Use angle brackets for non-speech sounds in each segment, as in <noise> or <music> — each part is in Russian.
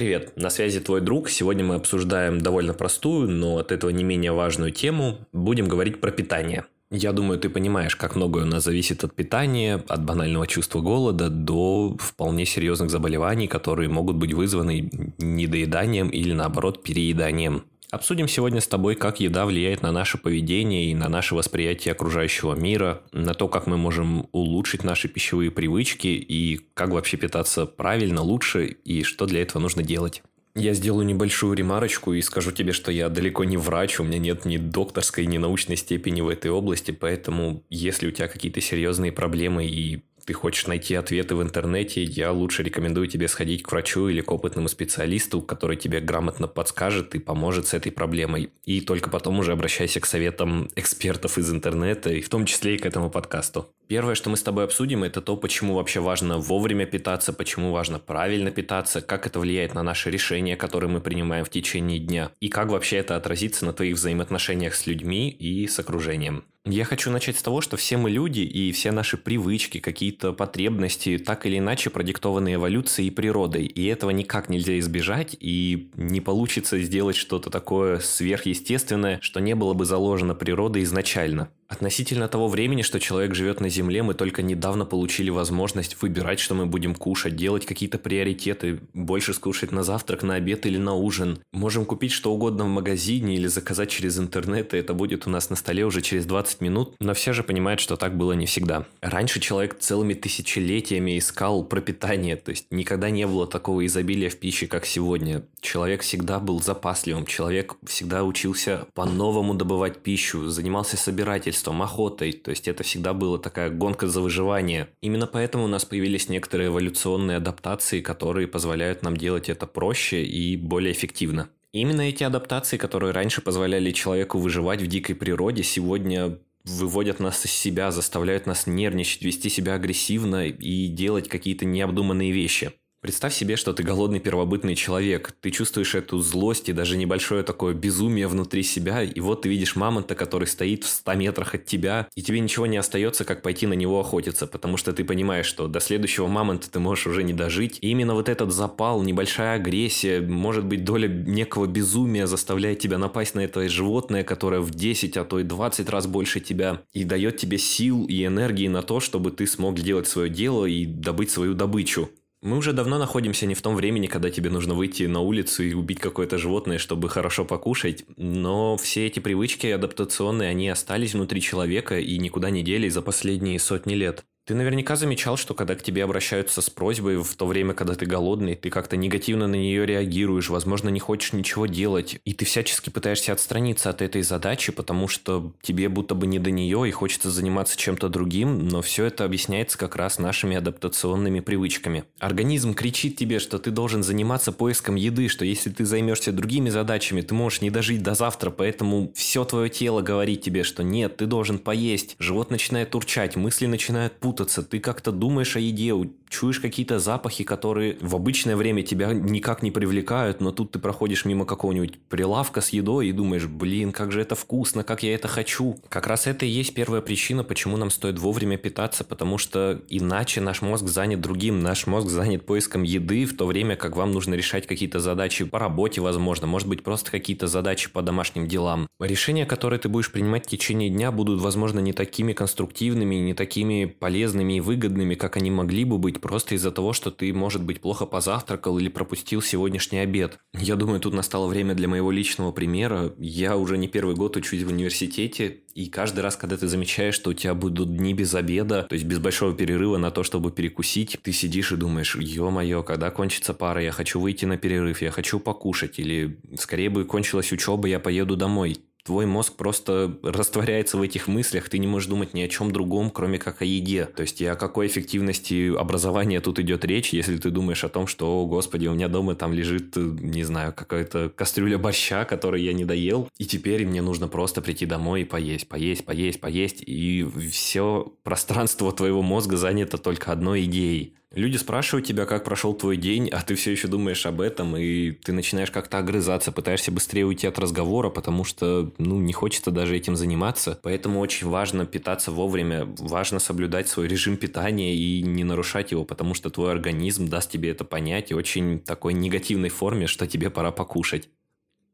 Привет, на связи твой друг. Сегодня мы обсуждаем довольно простую, но от этого не менее важную тему. Будем говорить про питание. Я думаю, ты понимаешь, как многое у нас зависит от питания, от банального чувства голода до вполне серьезных заболеваний, которые могут быть вызваны недоеданием или наоборот перееданием. Обсудим сегодня с тобой, как еда влияет на наше поведение и на наше восприятие окружающего мира, на то, как мы можем улучшить наши пищевые привычки и как вообще питаться правильно, лучше и что для этого нужно делать. Я сделаю небольшую ремарочку и скажу тебе, что я далеко не врач, у меня нет ни докторской, ни научной степени в этой области, поэтому если у тебя какие-то серьезные проблемы и ты хочешь найти ответы в интернете, я лучше рекомендую тебе сходить к врачу или к опытному специалисту, который тебе грамотно подскажет и поможет с этой проблемой. И только потом уже обращайся к советам экспертов из интернета, и в том числе и к этому подкасту. Первое, что мы с тобой обсудим, это то, почему вообще важно вовремя питаться, почему важно правильно питаться, как это влияет на наши решения, которые мы принимаем в течение дня, и как вообще это отразится на твоих взаимоотношениях с людьми и с окружением. Я хочу начать с того, что все мы люди, и все наши привычки, какие-то потребности так или иначе продиктованы эволюцией и природой, и этого никак нельзя избежать, и не получится сделать что-то такое сверхъестественное, что не было бы заложено природой изначально. Относительно того времени, что человек живет на Земле, мы только недавно получили возможность выбирать, что мы будем кушать, делать какие-то приоритеты, больше скушать на завтрак, на обед или на ужин. Можем купить что угодно в магазине или заказать через интернет, и это будет у нас на столе уже через 20 минут, но все же понимают, что так было не всегда. Раньше человек целыми тысячелетиями искал пропитание, то есть никогда не было такого изобилия в пище, как сегодня. Человек всегда был запасливым, человек всегда учился по-новому добывать пищу, занимался собирательством, строительством, охотой, то есть это всегда была такая гонка за выживание. Именно поэтому у нас появились некоторые эволюционные адаптации, которые позволяют нам делать это проще и более эффективно. Именно эти адаптации, которые раньше позволяли человеку выживать в дикой природе, сегодня выводят нас из себя, заставляют нас нервничать, вести себя агрессивно и делать какие-то необдуманные вещи. Представь себе, что ты голодный первобытный человек, ты чувствуешь эту злость и даже небольшое такое безумие внутри себя, и вот ты видишь мамонта, который стоит в 100 метрах от тебя, и тебе ничего не остается, как пойти на него охотиться, потому что ты понимаешь, что до следующего мамонта ты можешь уже не дожить. И именно вот этот запал, небольшая агрессия, может быть доля некого безумия заставляет тебя напасть на это животное, которое в 10, а то и 20 раз больше тебя, и дает тебе сил и энергии на то, чтобы ты смог делать свое дело и добыть свою добычу. Мы уже давно находимся не в том времени, когда тебе нужно выйти на улицу и убить какое-то животное, чтобы хорошо покушать, но все эти привычки адаптационные, они остались внутри человека и никуда не делись за последние сотни лет. Ты наверняка замечал, что когда к тебе обращаются с просьбой в то время, когда ты голодный, ты как-то негативно на нее реагируешь, возможно, не хочешь ничего делать, и ты всячески пытаешься отстраниться от этой задачи, потому что тебе будто бы не до нее и хочется заниматься чем-то другим, но все это объясняется как раз нашими адаптационными привычками. Организм кричит тебе, что ты должен заниматься поиском еды, что если ты займешься другими задачами, ты можешь не дожить до завтра, поэтому все твое тело говорит тебе, что нет, ты должен поесть. Живот начинает урчать, мысли начинают путаться, путаться, ты как-то думаешь о еде, чуешь какие-то запахи, которые в обычное время тебя никак не привлекают, но тут ты проходишь мимо какого-нибудь прилавка с едой и думаешь, блин, как же это вкусно, как я это хочу. Как раз это и есть первая причина, почему нам стоит вовремя питаться, потому что иначе наш мозг занят другим, наш мозг занят поиском еды, в то время как вам нужно решать какие-то задачи по работе, возможно, может быть просто какие-то задачи по домашним делам. Решения, которые ты будешь принимать в течение дня, будут, возможно, не такими конструктивными, не такими полезными, и выгодными, как они могли бы быть, просто из-за того, что ты, может быть, плохо позавтракал или пропустил сегодняшний обед. Я думаю, тут настало время для моего личного примера. Я уже не первый год учусь в университете, и каждый раз, когда ты замечаешь, что у тебя будут дни без обеда, то есть без большого перерыва на то, чтобы перекусить, ты сидишь и думаешь, ё-моё, когда кончится пара, я хочу выйти на перерыв, я хочу покушать, или скорее бы кончилась учеба, я поеду домой твой мозг просто растворяется в этих мыслях, ты не можешь думать ни о чем другом, кроме как о еде. То есть и о какой эффективности образования тут идет речь, если ты думаешь о том, что, о, господи, у меня дома там лежит, не знаю, какая-то кастрюля борща, который я не доел, и теперь мне нужно просто прийти домой и поесть, поесть, поесть, поесть, и все пространство твоего мозга занято только одной идеей. Люди спрашивают тебя, как прошел твой день, а ты все еще думаешь об этом, и ты начинаешь как-то огрызаться, пытаешься быстрее уйти от разговора, потому что, ну, не хочется даже этим заниматься. Поэтому очень важно питаться вовремя, важно соблюдать свой режим питания и не нарушать его, потому что твой организм даст тебе это понять и очень такой негативной форме, что тебе пора покушать.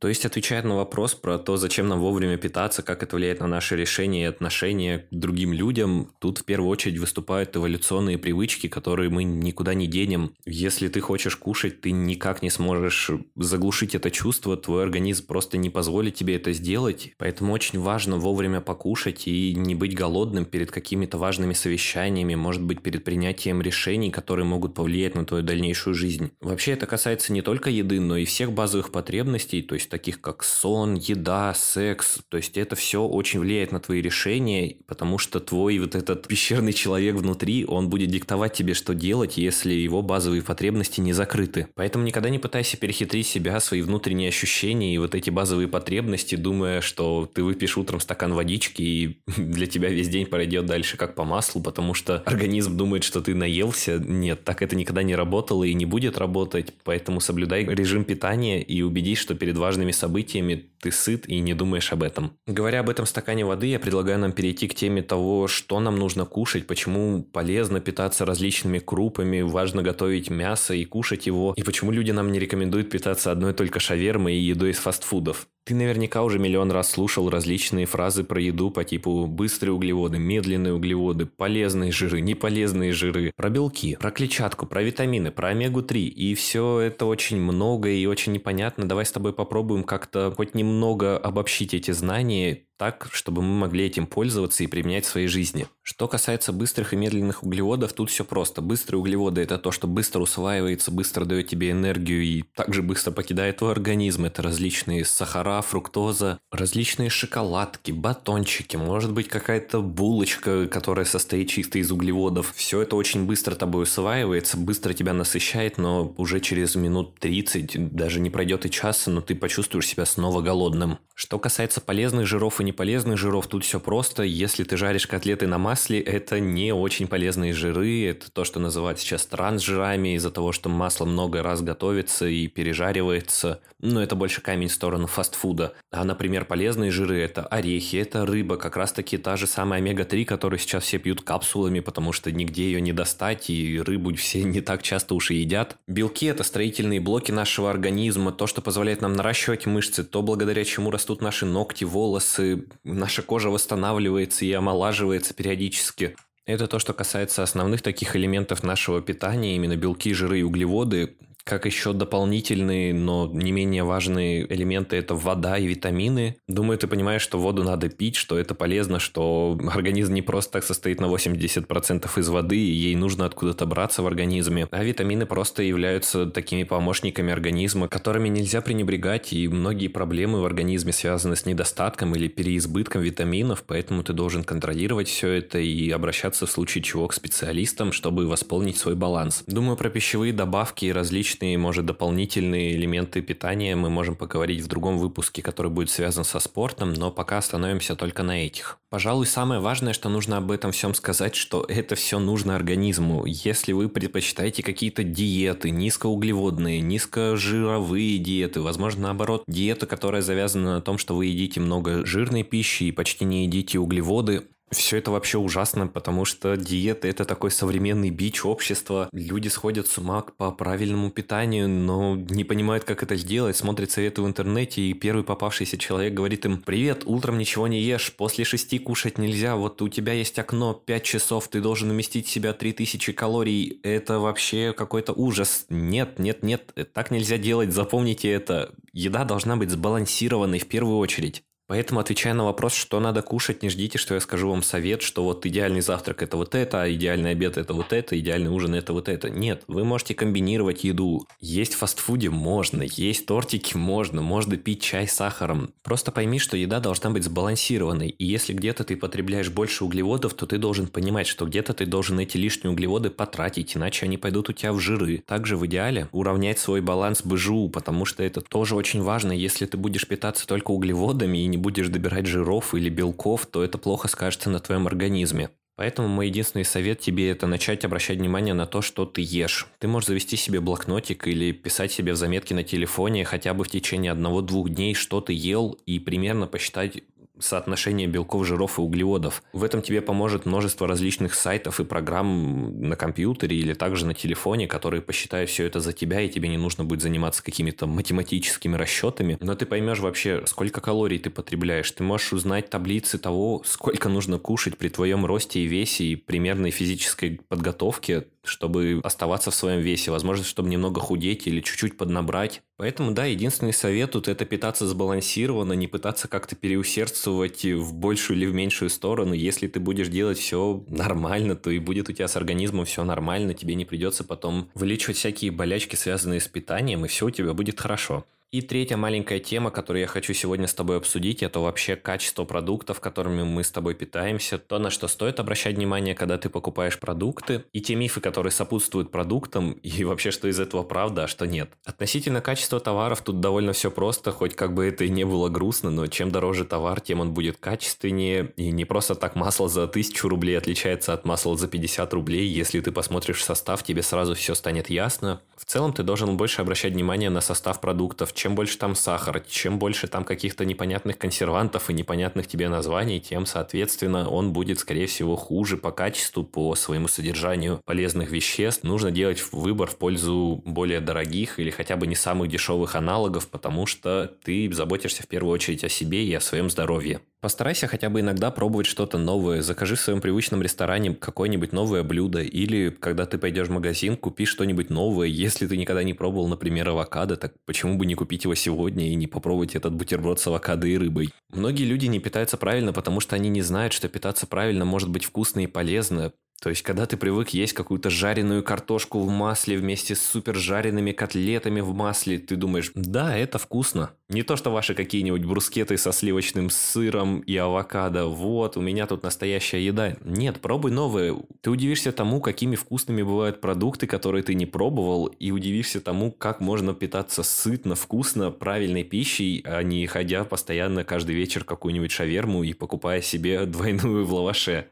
То есть, отвечает на вопрос про то, зачем нам вовремя питаться, как это влияет на наши решения и отношения к другим людям, тут в первую очередь выступают эволюционные привычки, которые мы никуда не денем. Если ты хочешь кушать, ты никак не сможешь заглушить это чувство, твой организм просто не позволит тебе это сделать. Поэтому очень важно вовремя покушать и не быть голодным перед какими-то важными совещаниями, может быть, перед принятием решений, которые могут повлиять на твою дальнейшую жизнь. Вообще это касается не только еды, но и всех базовых потребностей, то есть таких как сон, еда, секс. То есть это все очень влияет на твои решения, потому что твой вот этот пещерный человек внутри, он будет диктовать тебе, что делать, если его базовые потребности не закрыты. Поэтому никогда не пытайся перехитрить себя, свои внутренние ощущения и вот эти базовые потребности, думая, что ты выпьешь утром стакан водички и <laughs> для тебя весь день пройдет дальше как по маслу, потому что организм думает, что ты наелся. Нет, так это никогда не работало и не будет работать, поэтому соблюдай режим питания и убедись, что перед важными важными событиями ты сыт и не думаешь об этом. Говоря об этом стакане воды, я предлагаю нам перейти к теме того, что нам нужно кушать, почему полезно питаться различными крупами, важно готовить мясо и кушать его, и почему люди нам не рекомендуют питаться одной только шавермой и едой из фастфудов. Ты наверняка уже миллион раз слушал различные фразы про еду по типу быстрые углеводы, медленные углеводы, полезные жиры, неполезные жиры, про белки, про клетчатку, про витамины, про омегу-3. И все это очень много и очень непонятно. Давай с тобой попробуем как-то хоть немного обобщить эти знания так, чтобы мы могли этим пользоваться и применять в своей жизни. Что касается быстрых и медленных углеводов, тут все просто. Быстрые углеводы – это то, что быстро усваивается, быстро дает тебе энергию и также быстро покидает твой организм. Это различные сахара, фруктоза, различные шоколадки, батончики, может быть какая-то булочка, которая состоит чисто из углеводов. Все это очень быстро тобой усваивается, быстро тебя насыщает, но уже через минут 30, даже не пройдет и часа, но ты почувствуешь себя снова голодным. Что касается полезных жиров и неполезных жиров, тут все просто. Если ты жаришь котлеты на масле, это не очень полезные жиры. Это то, что называют сейчас трансжирами из-за того, что масло много раз готовится и пережаривается. Но это больше камень в сторону фастфуда. А, например, полезные жиры – это орехи, это рыба, как раз-таки та же самая омега-3, которую сейчас все пьют капсулами, потому что нигде ее не достать, и рыбу все <laughs> не так часто уж и едят. Белки – это строительные блоки нашего организма, то, что позволяет нам наращивать мышцы, то, благодаря чему растут наши ногти, волосы, наша кожа восстанавливается и омолаживается периодически. Это то, что касается основных таких элементов нашего питания, именно белки, жиры и углеводы. Как еще дополнительные, но не менее важные элементы – это вода и витамины. Думаю, ты понимаешь, что воду надо пить, что это полезно, что организм не просто так состоит на 80% из воды, и ей нужно откуда-то браться в организме. А витамины просто являются такими помощниками организма, которыми нельзя пренебрегать, и многие проблемы в организме связаны с недостатком или переизбытком витаминов, поэтому ты должен контролировать все это и обращаться в случае чего к специалистам, чтобы восполнить свой баланс. Думаю, про пищевые добавки и различные различные, может, дополнительные элементы питания мы можем поговорить в другом выпуске, который будет связан со спортом, но пока остановимся только на этих. Пожалуй, самое важное, что нужно об этом всем сказать, что это все нужно организму. Если вы предпочитаете какие-то диеты, низкоуглеводные, низкожировые диеты, возможно, наоборот, диета, которая завязана на том, что вы едите много жирной пищи и почти не едите углеводы, все это вообще ужасно, потому что диета – это такой современный бич общества. Люди сходят с ума по правильному питанию, но не понимают, как это сделать, смотрят советы в интернете, и первый попавшийся человек говорит им «Привет, утром ничего не ешь, после шести кушать нельзя, вот у тебя есть окно, пять часов, ты должен уместить в себя 3000 калорий, это вообще какой-то ужас». Нет, нет, нет, так нельзя делать, запомните это. Еда должна быть сбалансированной в первую очередь. Поэтому, отвечая на вопрос, что надо кушать, не ждите, что я скажу вам совет, что вот идеальный завтрак – это вот это, а идеальный обед – это вот это, идеальный ужин – это вот это. Нет, вы можете комбинировать еду. Есть фастфуде можно, есть тортики можно, можно пить чай с сахаром. Просто пойми, что еда должна быть сбалансированной. И если где-то ты потребляешь больше углеводов, то ты должен понимать, что где-то ты должен эти лишние углеводы потратить, иначе они пойдут у тебя в жиры. Также в идеале уравнять свой баланс БЖУ, потому что это тоже очень важно. Если ты будешь питаться только углеводами и не будешь добирать жиров или белков, то это плохо скажется на твоем организме. Поэтому мой единственный совет тебе это начать обращать внимание на то, что ты ешь. Ты можешь завести себе блокнотик или писать себе в заметки на телефоне хотя бы в течение одного-двух дней, что ты ел, и примерно посчитать соотношение белков, жиров и углеводов. В этом тебе поможет множество различных сайтов и программ на компьютере или также на телефоне, которые посчитают все это за тебя, и тебе не нужно будет заниматься какими-то математическими расчетами. Но ты поймешь вообще, сколько калорий ты потребляешь. Ты можешь узнать таблицы того, сколько нужно кушать при твоем росте и весе и примерной физической подготовке чтобы оставаться в своем весе, возможно, чтобы немного худеть или чуть-чуть поднабрать. Поэтому, да, единственный совет тут это питаться сбалансированно, не пытаться как-то переусердствовать в большую или в меньшую сторону. Если ты будешь делать все нормально, то и будет у тебя с организмом все нормально, тебе не придется потом вылечивать всякие болячки, связанные с питанием, и все у тебя будет хорошо. И третья маленькая тема, которую я хочу сегодня с тобой обсудить, это вообще качество продуктов, которыми мы с тобой питаемся, то, на что стоит обращать внимание, когда ты покупаешь продукты, и те мифы, которые сопутствуют продуктам, <laughs> и вообще, что из этого правда, а что нет. Относительно качества товаров тут довольно все просто, хоть как бы это и не было грустно, но чем дороже товар, тем он будет качественнее, и не просто так масло за 1000 рублей отличается от масла за 50 рублей, если ты посмотришь состав, тебе сразу все станет ясно. В целом ты должен больше обращать внимание на состав продуктов, чем больше там сахара, чем больше там каких-то непонятных консервантов и непонятных тебе названий, тем, соответственно, он будет, скорее всего, хуже по качеству, по своему содержанию полезных веществ. Нужно делать выбор в пользу более дорогих или хотя бы не самых дешевых аналогов, потому что ты заботишься в первую очередь о себе и о своем здоровье. Постарайся хотя бы иногда пробовать что-то новое. Закажи в своем привычном ресторане какое-нибудь новое блюдо. Или, когда ты пойдешь в магазин, купи что-нибудь новое. Если ты никогда не пробовал, например, авокадо, так почему бы не купить его сегодня и не попробовать этот бутерброд с авокадо и рыбой? Многие люди не питаются правильно, потому что они не знают, что питаться правильно может быть вкусно и полезно. То есть, когда ты привык есть какую-то жареную картошку в масле вместе с супер жареными котлетами в масле, ты думаешь, да, это вкусно. Не то, что ваши какие-нибудь брускеты со сливочным сыром и авокадо. Вот, у меня тут настоящая еда. Нет, пробуй новые. Ты удивишься тому, какими вкусными бывают продукты, которые ты не пробовал, и удивишься тому, как можно питаться сытно, вкусно, правильной пищей, а не ходя постоянно каждый вечер какую-нибудь шаверму и покупая себе двойную в лаваше.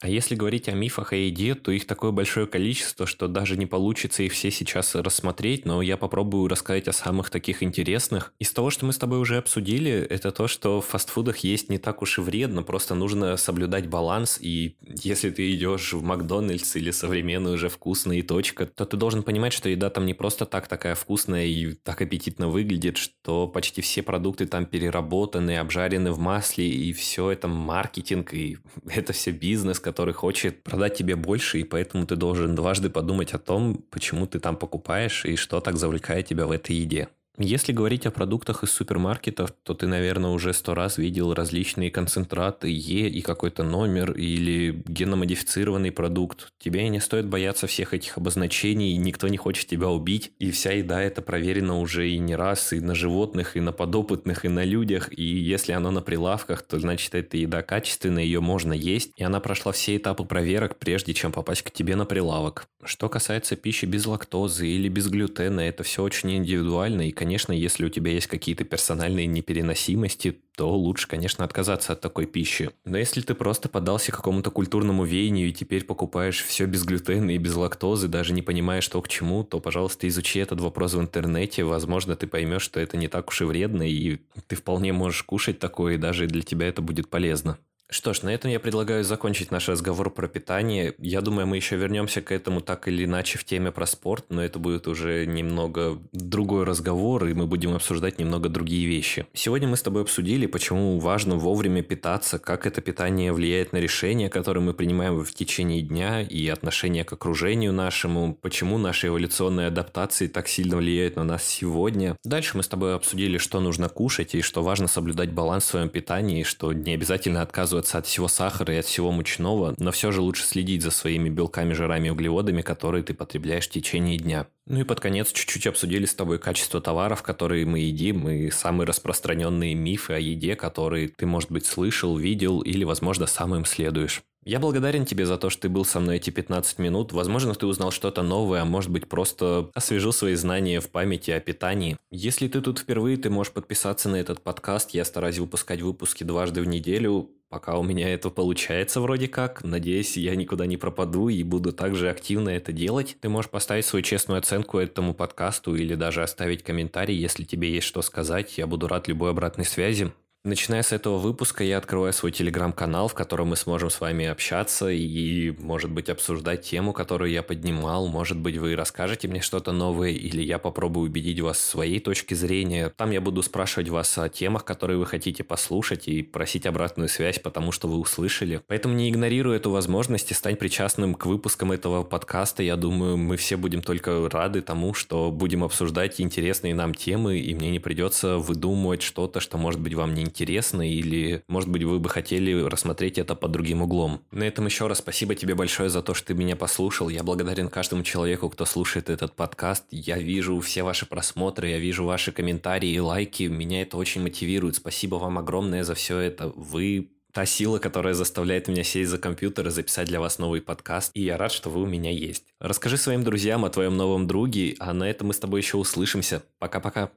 А если говорить о мифах о еде, то их такое большое количество, что даже не получится их все сейчас рассмотреть, но я попробую рассказать о самых таких интересных. Из того, что мы с тобой уже обсудили, это то, что в фастфудах есть не так уж и вредно, просто нужно соблюдать баланс, и если ты идешь в Макдональдс или современную уже вкусная точка, то ты должен понимать, что еда там не просто так такая вкусная и так аппетитно выглядит, что почти все продукты там переработаны, обжарены в масле, и все это маркетинг, и <laughs> это все бизнес, который хочет продать тебе больше, и поэтому ты должен дважды подумать о том, почему ты там покупаешь и что так завлекает тебя в этой еде. Если говорить о продуктах из супермаркетов, то ты, наверное, уже сто раз видел различные концентраты Е и какой-то номер или геномодифицированный продукт. Тебе не стоит бояться всех этих обозначений, никто не хочет тебя убить. И вся еда это проверена уже и не раз, и на животных, и на подопытных, и на людях. И если она на прилавках, то значит эта еда качественная, ее можно есть. И она прошла все этапы проверок, прежде чем попасть к тебе на прилавок. Что касается пищи без лактозы или без глютена, это все очень индивидуально и, конечно, конечно, если у тебя есть какие-то персональные непереносимости, то лучше, конечно, отказаться от такой пищи. Но если ты просто поддался какому-то культурному веянию и теперь покупаешь все без глютена и без лактозы, даже не понимая, что к чему, то, пожалуйста, изучи этот вопрос в интернете. Возможно, ты поймешь, что это не так уж и вредно, и ты вполне можешь кушать такое, и даже для тебя это будет полезно. Что ж, на этом я предлагаю закончить наш разговор про питание. Я думаю, мы еще вернемся к этому так или иначе в теме про спорт, но это будет уже немного другой разговор, и мы будем обсуждать немного другие вещи. Сегодня мы с тобой обсудили, почему важно вовремя питаться, как это питание влияет на решения, которые мы принимаем в течение дня, и отношение к окружению нашему, почему наши эволюционные адаптации так сильно влияют на нас сегодня. Дальше мы с тобой обсудили, что нужно кушать, и что важно соблюдать баланс в своем питании, что не обязательно отказываться отказываться от всего сахара и от всего мучного, но все же лучше следить за своими белками, жирами и углеводами, которые ты потребляешь в течение дня. Ну и под конец чуть-чуть обсудили с тобой качество товаров, которые мы едим, и самые распространенные мифы о еде, которые ты, может быть, слышал, видел или, возможно, сам им следуешь. Я благодарен тебе за то, что ты был со мной эти 15 минут. Возможно, ты узнал что-то новое, а может быть, просто освежил свои знания в памяти о питании. Если ты тут впервые, ты можешь подписаться на этот подкаст. Я стараюсь выпускать выпуски дважды в неделю. Пока у меня это получается вроде как. Надеюсь, я никуда не пропаду и буду также активно это делать. Ты можешь поставить свою честную оценку этому подкасту или даже оставить комментарий, если тебе есть что сказать. Я буду рад любой обратной связи. Начиная с этого выпуска я открываю свой телеграм-канал, в котором мы сможем с вами общаться и, может быть, обсуждать тему, которую я поднимал. Может быть, вы расскажете мне что-то новое, или я попробую убедить вас в своей точке зрения. Там я буду спрашивать вас о темах, которые вы хотите послушать, и просить обратную связь, потому что вы услышали. Поэтому не игнорируй эту возможность и стань причастным к выпускам этого подкаста. Я думаю, мы все будем только рады тому, что будем обсуждать интересные нам темы, и мне не придется выдумывать что-то, что, может быть, вам не интересно, или, может быть, вы бы хотели рассмотреть это под другим углом. На этом еще раз спасибо тебе большое за то, что ты меня послушал. Я благодарен каждому человеку, кто слушает этот подкаст. Я вижу все ваши просмотры, я вижу ваши комментарии и лайки. Меня это очень мотивирует. Спасибо вам огромное за все это. Вы та сила, которая заставляет меня сесть за компьютер и записать для вас новый подкаст. И я рад, что вы у меня есть. Расскажи своим друзьям о твоем новом друге, а на этом мы с тобой еще услышимся. Пока-пока.